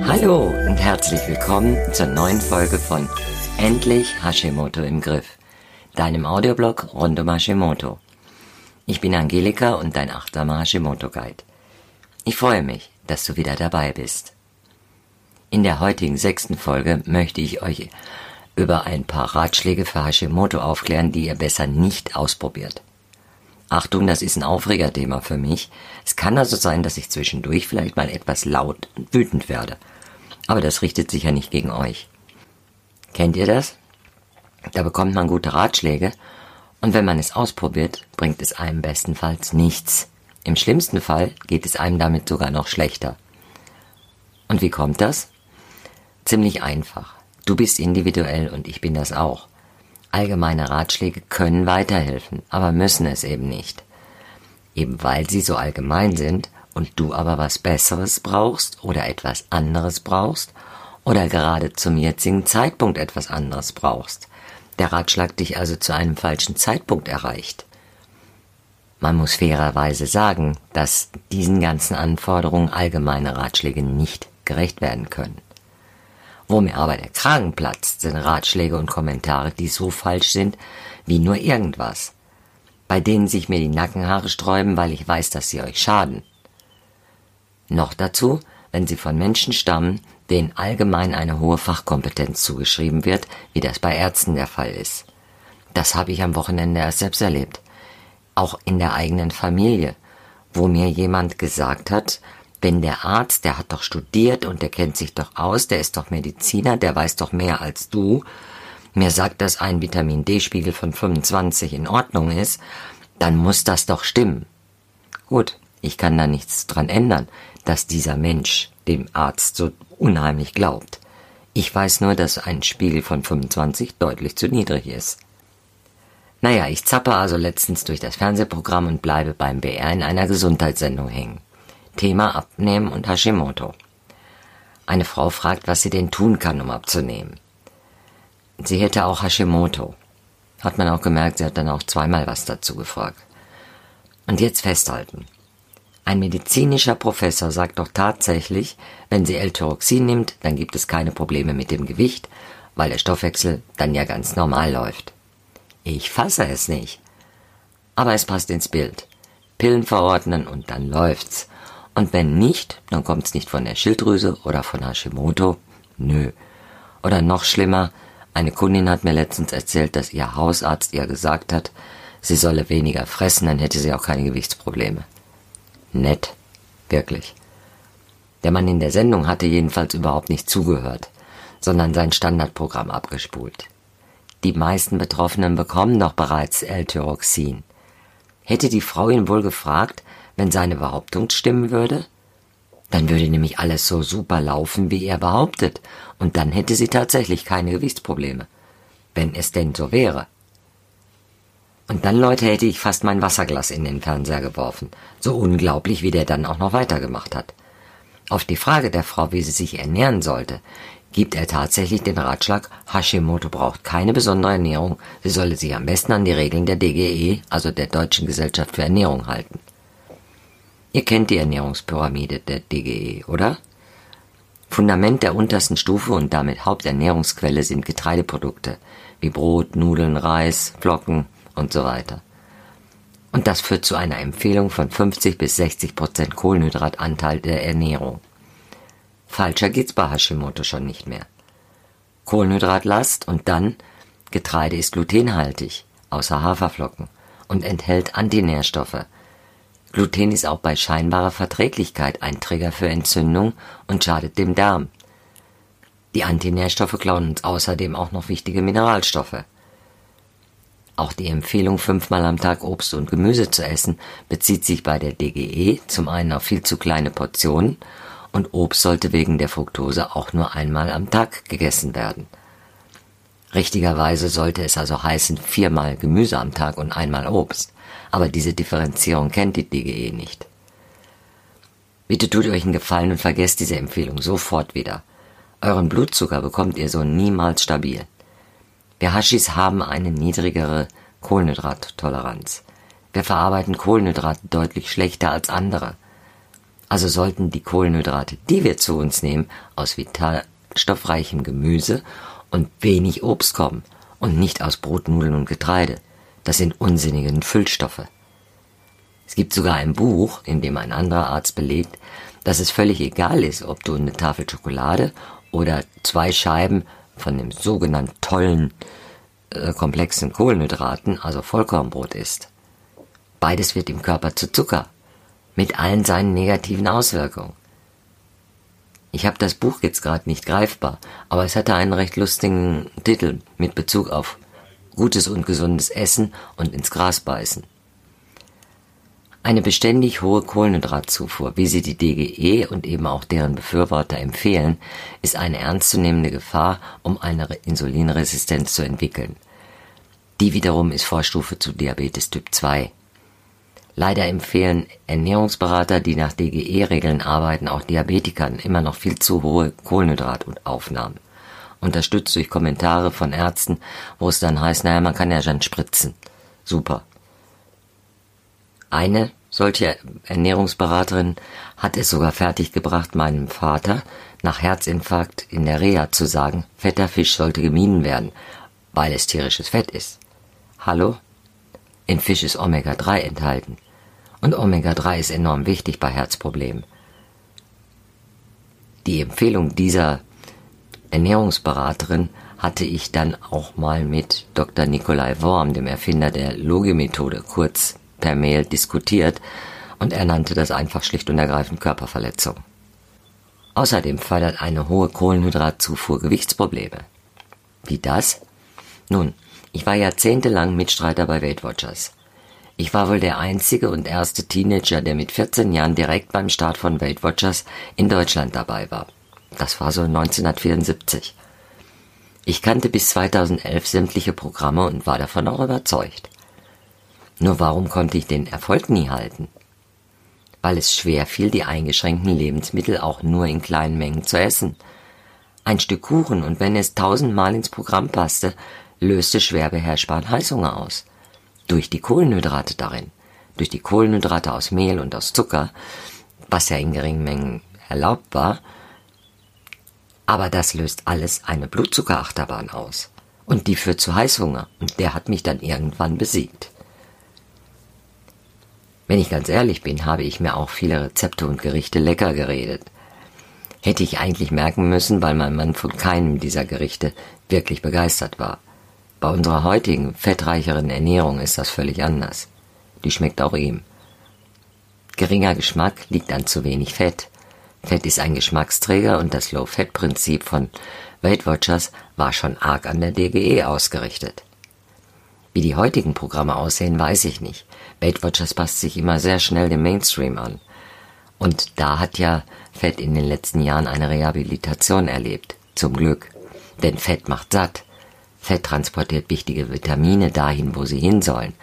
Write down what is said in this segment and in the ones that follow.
Hallo und herzlich willkommen zur neuen Folge von Endlich Hashimoto im Griff, deinem Audioblog rund um Hashimoto. Ich bin Angelika und dein achtsamer Hashimoto Guide. Ich freue mich, dass du wieder dabei bist. In der heutigen sechsten Folge möchte ich euch über ein paar Ratschläge für Hashimoto aufklären, die ihr besser nicht ausprobiert. Achtung, das ist ein Aufregerthema für mich. Es kann also sein, dass ich zwischendurch vielleicht mal etwas laut und wütend werde. Aber das richtet sich ja nicht gegen euch. Kennt ihr das? Da bekommt man gute Ratschläge und wenn man es ausprobiert, bringt es einem bestenfalls nichts. Im schlimmsten Fall geht es einem damit sogar noch schlechter. Und wie kommt das? Ziemlich einfach. Du bist individuell und ich bin das auch. Allgemeine Ratschläge können weiterhelfen, aber müssen es eben nicht. Eben weil sie so allgemein sind und du aber was Besseres brauchst oder etwas anderes brauchst oder gerade zum jetzigen Zeitpunkt etwas anderes brauchst. Der Ratschlag dich also zu einem falschen Zeitpunkt erreicht. Man muss fairerweise sagen, dass diesen ganzen Anforderungen allgemeine Ratschläge nicht gerecht werden können. Wo mir aber der Kragen platzt, sind Ratschläge und Kommentare, die so falsch sind wie nur irgendwas, bei denen sich mir die Nackenhaare sträuben, weil ich weiß, dass sie euch schaden. Noch dazu, wenn sie von Menschen stammen, denen allgemein eine hohe Fachkompetenz zugeschrieben wird, wie das bei Ärzten der Fall ist. Das habe ich am Wochenende erst selbst erlebt. Auch in der eigenen Familie, wo mir jemand gesagt hat, wenn der Arzt, der hat doch studiert und der kennt sich doch aus, der ist doch Mediziner, der weiß doch mehr als du, mir sagt, dass ein Vitamin D-Spiegel von 25 in Ordnung ist, dann muss das doch stimmen. Gut, ich kann da nichts dran ändern, dass dieser Mensch dem Arzt so unheimlich glaubt. Ich weiß nur, dass ein Spiegel von 25 deutlich zu niedrig ist. Naja, ich zappe also letztens durch das Fernsehprogramm und bleibe beim BR in einer Gesundheitssendung hängen. Thema Abnehmen und Hashimoto. Eine Frau fragt, was sie denn tun kann, um abzunehmen. Sie hätte auch Hashimoto. Hat man auch gemerkt, sie hat dann auch zweimal was dazu gefragt. Und jetzt festhalten. Ein medizinischer Professor sagt doch tatsächlich, wenn sie L-Tyroxin nimmt, dann gibt es keine Probleme mit dem Gewicht, weil der Stoffwechsel dann ja ganz normal läuft. Ich fasse es nicht. Aber es passt ins Bild. Pillen verordnen und dann läuft's. Und wenn nicht, dann kommt's nicht von der Schilddrüse oder von Hashimoto. Nö. Oder noch schlimmer, eine Kundin hat mir letztens erzählt, dass ihr Hausarzt ihr gesagt hat, sie solle weniger fressen, dann hätte sie auch keine Gewichtsprobleme. Nett. Wirklich. Der Mann in der Sendung hatte jedenfalls überhaupt nicht zugehört, sondern sein Standardprogramm abgespult. Die meisten Betroffenen bekommen doch bereits L-Tyroxin. Hätte die Frau ihn wohl gefragt, wenn seine Behauptung stimmen würde? Dann würde nämlich alles so super laufen, wie er behauptet, und dann hätte sie tatsächlich keine Gewichtsprobleme. Wenn es denn so wäre. Und dann, Leute, hätte ich fast mein Wasserglas in den Fernseher geworfen. So unglaublich, wie der dann auch noch weitergemacht hat. Auf die Frage der Frau, wie sie sich ernähren sollte, gibt er tatsächlich den Ratschlag, Hashimoto braucht keine besondere Ernährung, sie solle sich am besten an die Regeln der DGE, also der Deutschen Gesellschaft für Ernährung, halten. Ihr kennt die Ernährungspyramide der DGE, oder? Fundament der untersten Stufe und damit Haupternährungsquelle sind Getreideprodukte wie Brot, Nudeln, Reis, Flocken und so weiter. Und das führt zu einer Empfehlung von 50 bis 60 Prozent Kohlenhydratanteil der Ernährung. Falscher geht's bei Hashimoto schon nicht mehr. Kohlenhydratlast und dann Getreide ist glutenhaltig, außer Haferflocken, und enthält Antinährstoffe, Gluten ist auch bei scheinbarer Verträglichkeit ein Trigger für Entzündung und schadet dem Darm. Die Antinährstoffe klauen uns außerdem auch noch wichtige Mineralstoffe. Auch die Empfehlung, fünfmal am Tag Obst und Gemüse zu essen, bezieht sich bei der DGE zum einen auf viel zu kleine Portionen und Obst sollte wegen der Fructose auch nur einmal am Tag gegessen werden. Richtigerweise sollte es also heißen viermal Gemüse am Tag und einmal Obst aber diese Differenzierung kennt die DGE nicht. Bitte tut euch einen Gefallen und vergesst diese Empfehlung sofort wieder. Euren Blutzucker bekommt ihr so niemals stabil. Wir Hashis haben eine niedrigere Kohlenhydrattoleranz. Wir verarbeiten Kohlenhydrate deutlich schlechter als andere. Also sollten die Kohlenhydrate, die wir zu uns nehmen, aus vitalstoffreichem Gemüse und wenig Obst kommen und nicht aus Brot, Nudeln und Getreide. Das sind unsinnige Füllstoffe. Es gibt sogar ein Buch, in dem ein anderer Arzt belegt, dass es völlig egal ist, ob du eine Tafel Schokolade oder zwei Scheiben von dem sogenannten tollen, äh, komplexen Kohlenhydraten, also Vollkornbrot isst. Beides wird im Körper zu Zucker, mit allen seinen negativen Auswirkungen. Ich habe das Buch jetzt gerade nicht greifbar, aber es hatte einen recht lustigen Titel mit Bezug auf gutes und gesundes Essen und ins Gras beißen. Eine beständig hohe Kohlenhydratzufuhr, wie sie die DGE und eben auch deren Befürworter empfehlen, ist eine ernstzunehmende Gefahr, um eine Insulinresistenz zu entwickeln. Die wiederum ist Vorstufe zu Diabetes Typ 2. Leider empfehlen Ernährungsberater, die nach DGE-Regeln arbeiten, auch Diabetikern immer noch viel zu hohe Kohlenhydrataufnahmen. Unterstützt durch Kommentare von Ärzten, wo es dann heißt, naja, man kann ja schon spritzen. Super. Eine solche Ernährungsberaterin hat es sogar fertiggebracht, meinem Vater nach Herzinfarkt in der Reha zu sagen, fetter Fisch sollte gemieden werden, weil es tierisches Fett ist. Hallo? In Fisch ist Omega-3 enthalten. Und Omega-3 ist enorm wichtig bei Herzproblemen. Die Empfehlung dieser Ernährungsberaterin hatte ich dann auch mal mit Dr. Nikolai Worm, dem Erfinder der Logi-Methode, kurz per Mail diskutiert und er nannte das einfach schlicht und ergreifend Körperverletzung. Außerdem fördert eine hohe Kohlenhydratzufuhr Gewichtsprobleme. Wie das? Nun, ich war jahrzehntelang Mitstreiter bei Weight Watchers. Ich war wohl der einzige und erste Teenager, der mit 14 Jahren direkt beim Start von Weight Watchers in Deutschland dabei war. Das war so 1974. Ich kannte bis 2011 sämtliche Programme und war davon auch überzeugt. Nur warum konnte ich den Erfolg nie halten? Weil es schwer fiel, die eingeschränkten Lebensmittel auch nur in kleinen Mengen zu essen. Ein Stück Kuchen und wenn es tausendmal ins Programm passte, löste schwer beherrschbaren Heißhunger aus. Durch die Kohlenhydrate darin, durch die Kohlenhydrate aus Mehl und aus Zucker, was ja in geringen Mengen erlaubt war, aber das löst alles eine Blutzuckerachterbahn aus. Und die führt zu Heißhunger, und der hat mich dann irgendwann besiegt. Wenn ich ganz ehrlich bin, habe ich mir auch viele Rezepte und Gerichte lecker geredet. Hätte ich eigentlich merken müssen, weil mein Mann von keinem dieser Gerichte wirklich begeistert war. Bei unserer heutigen, fettreicheren Ernährung ist das völlig anders. Die schmeckt auch ihm. Geringer Geschmack liegt an zu wenig Fett. Fett ist ein Geschmacksträger und das Low-Fat-Prinzip von Weight Watchers war schon arg an der DGE ausgerichtet. Wie die heutigen Programme aussehen, weiß ich nicht. Weight Watchers passt sich immer sehr schnell dem Mainstream an. Und da hat ja Fett in den letzten Jahren eine Rehabilitation erlebt. Zum Glück. Denn Fett macht satt. Fett transportiert wichtige Vitamine dahin, wo sie hin sollen.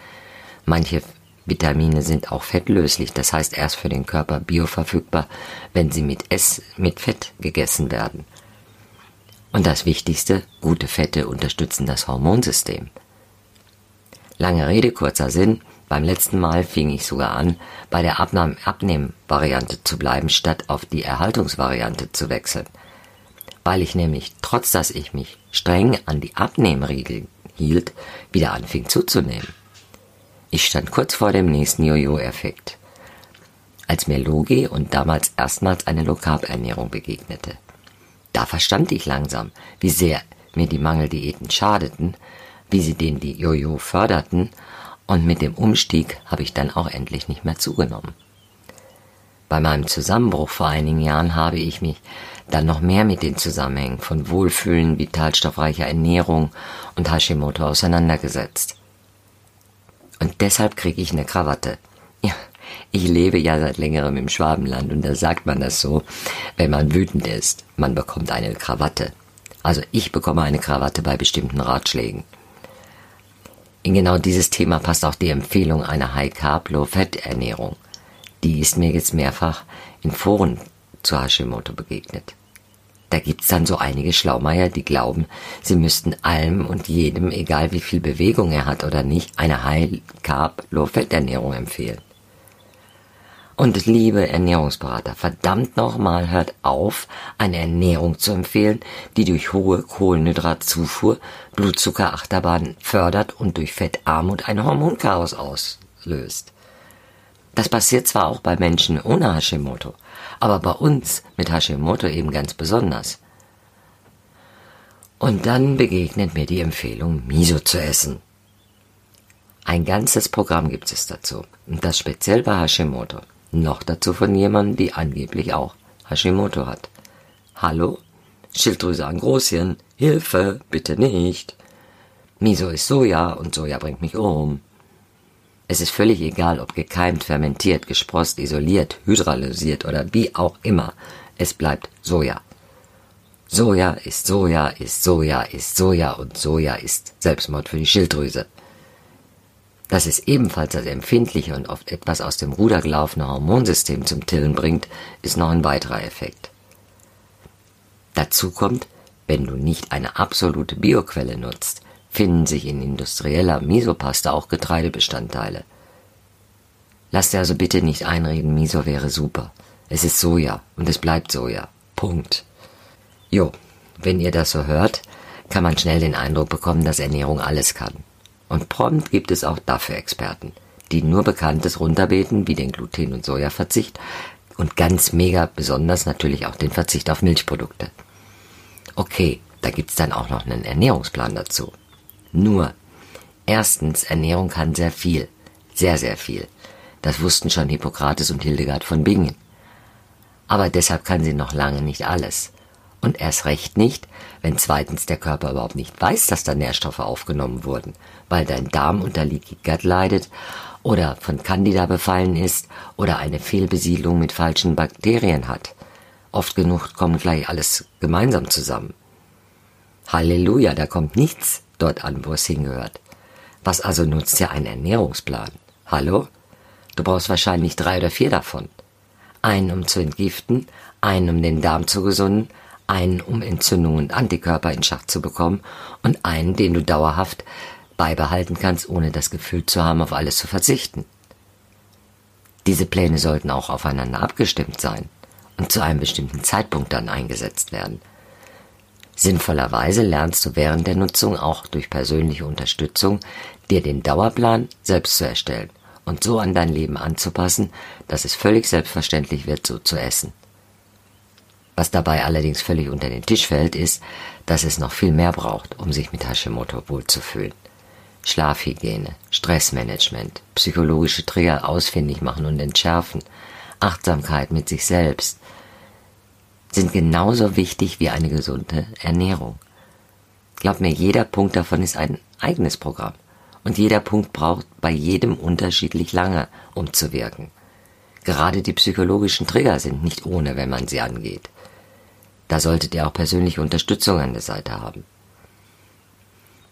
Manche Vitamine sind auch fettlöslich, das heißt erst für den Körper bioverfügbar, wenn sie mit Ess, mit Fett gegessen werden. Und das Wichtigste, gute Fette unterstützen das Hormonsystem. Lange Rede, kurzer Sinn. Beim letzten Mal fing ich sogar an, bei der Abnehm-Variante zu bleiben, statt auf die Erhaltungsvariante zu wechseln. Weil ich nämlich, trotz dass ich mich streng an die Abnehmregeln hielt, wieder anfing zuzunehmen. Ich stand kurz vor dem nächsten Jojo-Effekt, als mir Logi und damals erstmals eine Low-Carb-Ernährung begegnete. Da verstand ich langsam, wie sehr mir die Mangeldiäten schadeten, wie sie den die Jojo förderten, und mit dem Umstieg habe ich dann auch endlich nicht mehr zugenommen. Bei meinem Zusammenbruch vor einigen Jahren habe ich mich dann noch mehr mit den Zusammenhängen von Wohlfühlen, vitalstoffreicher Ernährung und Hashimoto auseinandergesetzt. Und deshalb kriege ich eine Krawatte. Ja, ich lebe ja seit längerem im Schwabenland und da sagt man das so, wenn man wütend ist, man bekommt eine Krawatte. Also ich bekomme eine Krawatte bei bestimmten Ratschlägen. In genau dieses Thema passt auch die Empfehlung einer High-Carb-Low-Fat-Ernährung. Die ist mir jetzt mehrfach in Foren zu Hashimoto begegnet. Da gibt's dann so einige Schlaumeier, die glauben, sie müssten allem und jedem, egal wie viel Bewegung er hat oder nicht, eine High-Carb-Low-Fat-Ernährung empfehlen. Und liebe Ernährungsberater, verdammt nochmal hört auf, eine Ernährung zu empfehlen, die durch hohe Kohlenhydratzufuhr Blutzuckerachterbahn fördert und durch Fettarmut ein Hormonchaos auslöst. Das passiert zwar auch bei Menschen ohne Hashimoto, aber bei uns mit Hashimoto eben ganz besonders. Und dann begegnet mir die Empfehlung, Miso zu essen. Ein ganzes Programm gibt es dazu, und das speziell bei Hashimoto. Noch dazu von jemandem, die angeblich auch Hashimoto hat. Hallo? Schilddrüse an Großhirn. Hilfe, bitte nicht. Miso ist Soja und Soja bringt mich um. Es ist völlig egal, ob gekeimt, fermentiert, gesprost, isoliert, hydrolysiert oder wie auch immer. Es bleibt Soja. Soja ist Soja, ist Soja, ist Soja und Soja ist Selbstmord für die Schilddrüse. Dass es ebenfalls das empfindliche und oft etwas aus dem Ruder gelaufene Hormonsystem zum Tillen bringt, ist noch ein weiterer Effekt. Dazu kommt, wenn du nicht eine absolute Bioquelle nutzt, finden sich in industrieller Miso-Pasta auch Getreidebestandteile. Lass dir also bitte nicht einreden, Miso wäre super. Es ist Soja und es bleibt Soja. Punkt. Jo, wenn ihr das so hört, kann man schnell den Eindruck bekommen, dass Ernährung alles kann. Und prompt gibt es auch dafür Experten, die nur Bekanntes runterbeten, wie den Gluten- und Sojaverzicht und ganz mega besonders natürlich auch den Verzicht auf Milchprodukte. Okay, da gibt's dann auch noch einen Ernährungsplan dazu. Nur, erstens, Ernährung kann sehr viel, sehr, sehr viel. Das wussten schon Hippokrates und Hildegard von Bingen. Aber deshalb kann sie noch lange nicht alles. Und erst recht nicht, wenn zweitens der Körper überhaupt nicht weiß, dass da Nährstoffe aufgenommen wurden, weil dein Darm unter Leaky Gut leidet oder von Candida befallen ist oder eine Fehlbesiedlung mit falschen Bakterien hat. Oft genug kommt gleich alles gemeinsam zusammen. Halleluja, da kommt nichts dort an, wo es hingehört. Was also nutzt ja ein Ernährungsplan? Hallo? Du brauchst wahrscheinlich drei oder vier davon. Einen, um zu entgiften, einen, um den Darm zu gesunden, einen, um Entzündungen und Antikörper in Schach zu bekommen und einen, den du dauerhaft beibehalten kannst, ohne das Gefühl zu haben, auf alles zu verzichten. Diese Pläne sollten auch aufeinander abgestimmt sein und zu einem bestimmten Zeitpunkt dann eingesetzt werden. Sinnvollerweise lernst du während der Nutzung auch durch persönliche Unterstützung, dir den Dauerplan selbst zu erstellen und so an dein Leben anzupassen, dass es völlig selbstverständlich wird, so zu essen. Was dabei allerdings völlig unter den Tisch fällt, ist, dass es noch viel mehr braucht, um sich mit Hashimoto wohlzufühlen. Schlafhygiene, Stressmanagement, psychologische Trigger ausfindig machen und entschärfen, Achtsamkeit mit sich selbst sind genauso wichtig wie eine gesunde Ernährung. Glaub mir, jeder Punkt davon ist ein eigenes Programm. Und jeder Punkt braucht bei jedem unterschiedlich lange, um zu wirken. Gerade die psychologischen Trigger sind nicht ohne, wenn man sie angeht. Da solltet ihr auch persönliche Unterstützung an der Seite haben.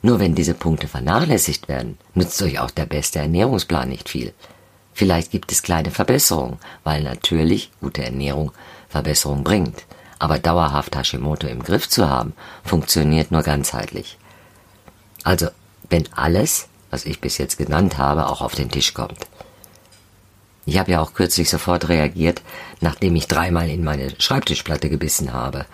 Nur wenn diese Punkte vernachlässigt werden, nützt euch auch der beste Ernährungsplan nicht viel. Vielleicht gibt es kleine Verbesserungen, weil natürlich gute Ernährung Verbesserung bringt. Aber dauerhaft Hashimoto im Griff zu haben, funktioniert nur ganzheitlich. Also, wenn alles, was ich bis jetzt genannt habe, auch auf den Tisch kommt. Ich habe ja auch kürzlich sofort reagiert, nachdem ich dreimal in meine Schreibtischplatte gebissen habe.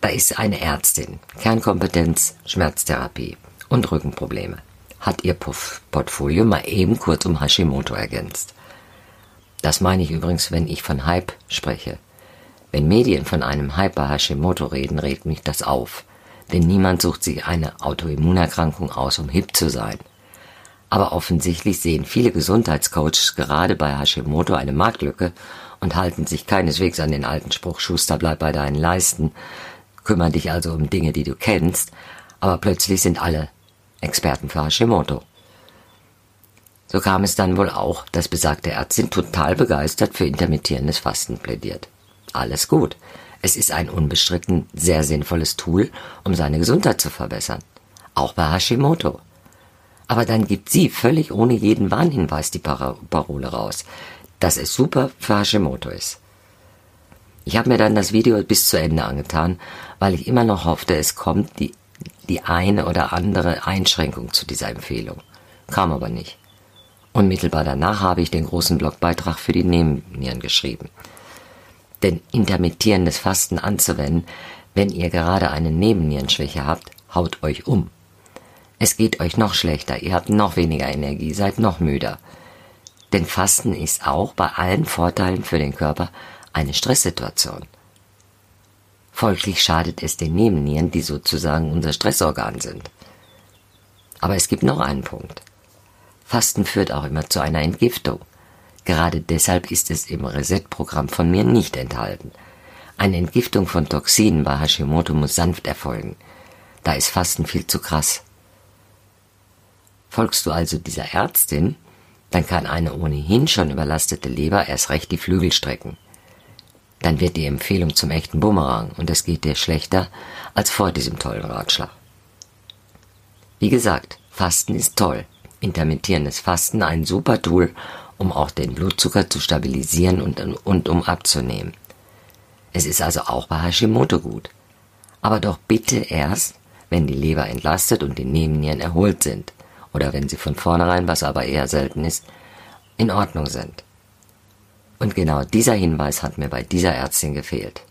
Da ist eine Ärztin, Kernkompetenz, Schmerztherapie und Rückenprobleme. Hat ihr Portfolio mal eben kurz um Hashimoto ergänzt. Das meine ich übrigens, wenn ich von Hype spreche. Wenn Medien von einem Hype bei Hashimoto reden, regt mich das auf. Denn niemand sucht sich eine Autoimmunerkrankung aus, um hip zu sein. Aber offensichtlich sehen viele Gesundheitscoaches gerade bei Hashimoto eine Marktlücke und halten sich keineswegs an den alten Spruch Schuster bleib bei deinen Leisten, kümmern dich also um Dinge, die du kennst, aber plötzlich sind alle Experten für Hashimoto. So kam es dann wohl auch, dass besagte Ärztin total begeistert für intermittierendes Fasten plädiert. Alles gut. Es ist ein unbestritten sehr sinnvolles Tool, um seine Gesundheit zu verbessern. Auch bei Hashimoto. Aber dann gibt sie völlig ohne jeden Warnhinweis die Parole raus, dass es super für Hashimoto ist. Ich habe mir dann das Video bis zu Ende angetan, weil ich immer noch hoffte, es kommt die, die eine oder andere Einschränkung zu dieser Empfehlung. Kam aber nicht. Unmittelbar danach habe ich den großen Blogbeitrag für die Nebennieren geschrieben. Denn intermittierendes Fasten anzuwenden, wenn ihr gerade eine Nebennierenschwäche habt, haut euch um. Es geht euch noch schlechter, ihr habt noch weniger Energie, seid noch müder. Denn Fasten ist auch bei allen Vorteilen für den Körper eine Stresssituation. Folglich schadet es den Nebennieren, die sozusagen unser Stressorgan sind. Aber es gibt noch einen Punkt. Fasten führt auch immer zu einer Entgiftung. Gerade deshalb ist es im Reset-Programm von mir nicht enthalten. Eine Entgiftung von Toxinen bei Hashimoto muss sanft erfolgen. Da ist Fasten viel zu krass. Folgst du also dieser Ärztin, dann kann eine ohnehin schon überlastete Leber erst recht die Flügel strecken. Dann wird die Empfehlung zum echten Bumerang und es geht dir schlechter als vor diesem tollen Ratschlag. Wie gesagt, Fasten ist toll. Intermittierendes Fasten ein super Tool, um auch den Blutzucker zu stabilisieren und, und um abzunehmen. Es ist also auch bei Hashimoto gut. Aber doch bitte erst, wenn die Leber entlastet und die Nebennieren erholt sind oder wenn sie von vornherein, was aber eher selten ist, in Ordnung sind. Und genau dieser Hinweis hat mir bei dieser Ärztin gefehlt.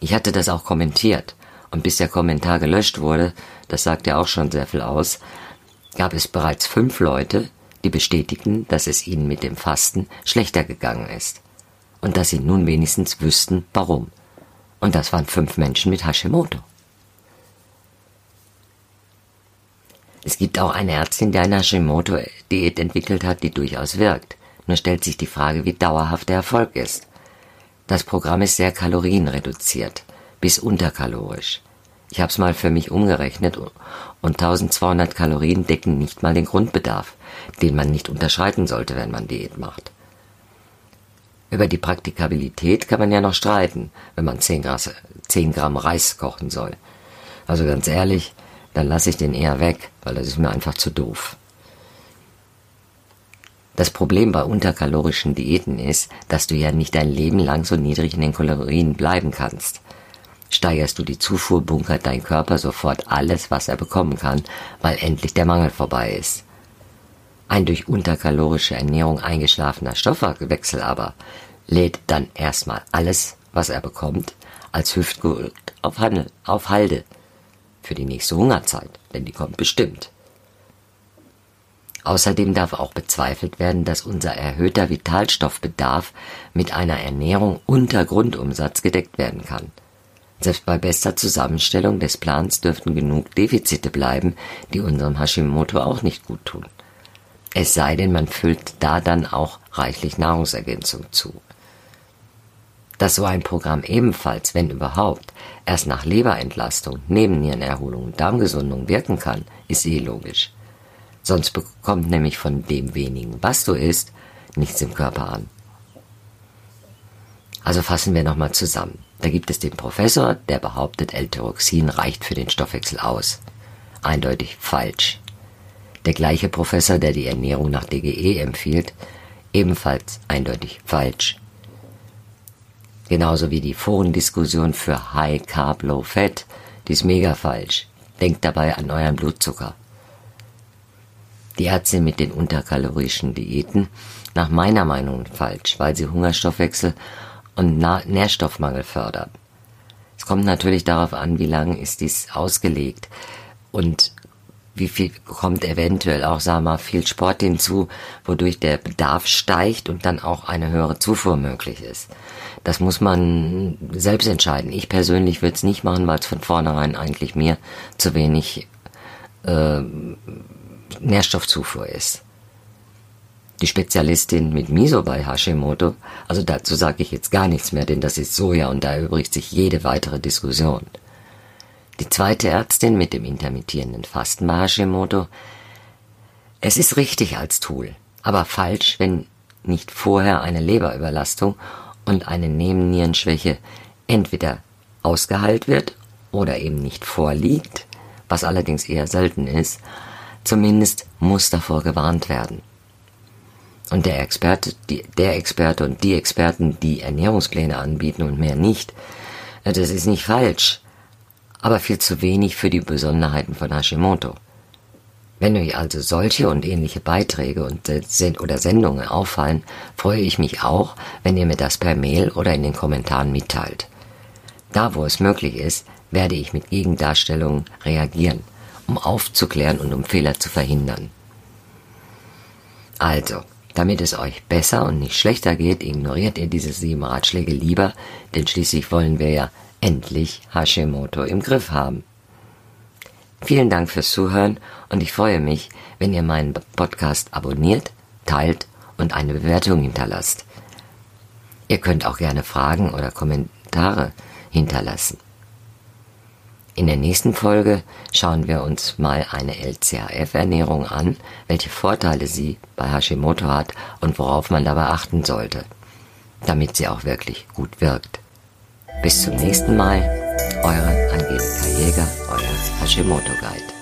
Ich hatte das auch kommentiert, und bis der Kommentar gelöscht wurde, das sagt ja auch schon sehr viel aus, gab es bereits fünf Leute, die bestätigten, dass es ihnen mit dem Fasten schlechter gegangen ist und dass sie nun wenigstens wüssten, warum. Und das waren fünf Menschen mit Hashimoto. Es gibt auch eine Ärztin, die eine Hashimoto-Diät entwickelt hat, die durchaus wirkt. Nur stellt sich die Frage, wie dauerhaft der Erfolg ist. Das Programm ist sehr kalorienreduziert, bis unterkalorisch. Ich habe es mal für mich umgerechnet und 1200 Kalorien decken nicht mal den Grundbedarf, den man nicht unterschreiten sollte, wenn man Diät macht. Über die Praktikabilität kann man ja noch streiten, wenn man 10 Gramm Reis kochen soll. Also ganz ehrlich, dann lasse ich den eher weg, weil das ist mir einfach zu doof. Das Problem bei unterkalorischen Diäten ist, dass du ja nicht dein Leben lang so niedrig in den Kalorien bleiben kannst. Steigerst du die Zufuhr, bunkert dein Körper sofort alles, was er bekommen kann, weil endlich der Mangel vorbei ist. Ein durch unterkalorische Ernährung eingeschlafener Stoffwechsel aber lädt dann erstmal alles, was er bekommt, als Hüftgold auf, Handel, auf Halde für die nächste Hungerzeit, denn die kommt bestimmt. Außerdem darf auch bezweifelt werden, dass unser erhöhter Vitalstoffbedarf mit einer Ernährung unter Grundumsatz gedeckt werden kann. Selbst bei bester Zusammenstellung des Plans dürften genug Defizite bleiben, die unserem Hashimoto auch nicht gut tun. Es sei denn, man füllt da dann auch reichlich Nahrungsergänzung zu. Dass so ein Programm ebenfalls, wenn überhaupt, erst nach Leberentlastung, Nebennierenerholung und Darmgesundung wirken kann, ist eh logisch. Sonst bekommt nämlich von dem wenigen, was du isst, nichts im Körper an. Also fassen wir nochmal zusammen. Da gibt es den Professor, der behauptet, L-Tyroxin reicht für den Stoffwechsel aus. Eindeutig falsch. Der gleiche Professor, der die Ernährung nach DGE empfiehlt, ebenfalls eindeutig falsch. Genauso wie die Forendiskussion für High Carb Low Fat, die ist mega falsch. Denkt dabei an euren Blutzucker. Die Ärzte mit den unterkalorischen Diäten nach meiner Meinung falsch, weil sie Hungerstoffwechsel und Nährstoffmangel fördern. Es kommt natürlich darauf an, wie lange ist dies ausgelegt und wie viel kommt eventuell auch, sagen wir mal, viel Sport hinzu, wodurch der Bedarf steigt und dann auch eine höhere Zufuhr möglich ist. Das muss man selbst entscheiden. Ich persönlich würde es nicht machen, weil es von vornherein eigentlich mir zu wenig äh, Nährstoffzufuhr ist. Die Spezialistin mit Miso bei Hashimoto, also dazu sage ich jetzt gar nichts mehr, denn das ist Soja und da erübrigt sich jede weitere Diskussion. Die zweite Ärztin mit dem intermittierenden Fasten bei Hashimoto. Es ist richtig als Tool, aber falsch, wenn nicht vorher eine Leberüberlastung und eine Nebennierenschwäche entweder ausgeheilt wird oder eben nicht vorliegt, was allerdings eher selten ist, zumindest muss davor gewarnt werden. Und der Experte, der Experte und die Experten, die Ernährungspläne anbieten und mehr nicht, das ist nicht falsch aber viel zu wenig für die Besonderheiten von Hashimoto. Wenn euch also solche und ähnliche Beiträge und oder Sendungen auffallen, freue ich mich auch, wenn ihr mir das per Mail oder in den Kommentaren mitteilt. Da, wo es möglich ist, werde ich mit Gegendarstellungen reagieren, um aufzuklären und um Fehler zu verhindern. Also, damit es euch besser und nicht schlechter geht, ignoriert ihr diese sieben Ratschläge lieber, denn schließlich wollen wir ja endlich Hashimoto im Griff haben. Vielen Dank fürs Zuhören und ich freue mich, wenn ihr meinen Podcast abonniert, teilt und eine Bewertung hinterlasst. Ihr könnt auch gerne Fragen oder Kommentare hinterlassen. In der nächsten Folge schauen wir uns mal eine LCHF-Ernährung an, welche Vorteile sie bei Hashimoto hat und worauf man dabei achten sollte, damit sie auch wirklich gut wirkt. Bis zum nächsten Mal, eure Angelika Jäger, euer Hashimoto Guide.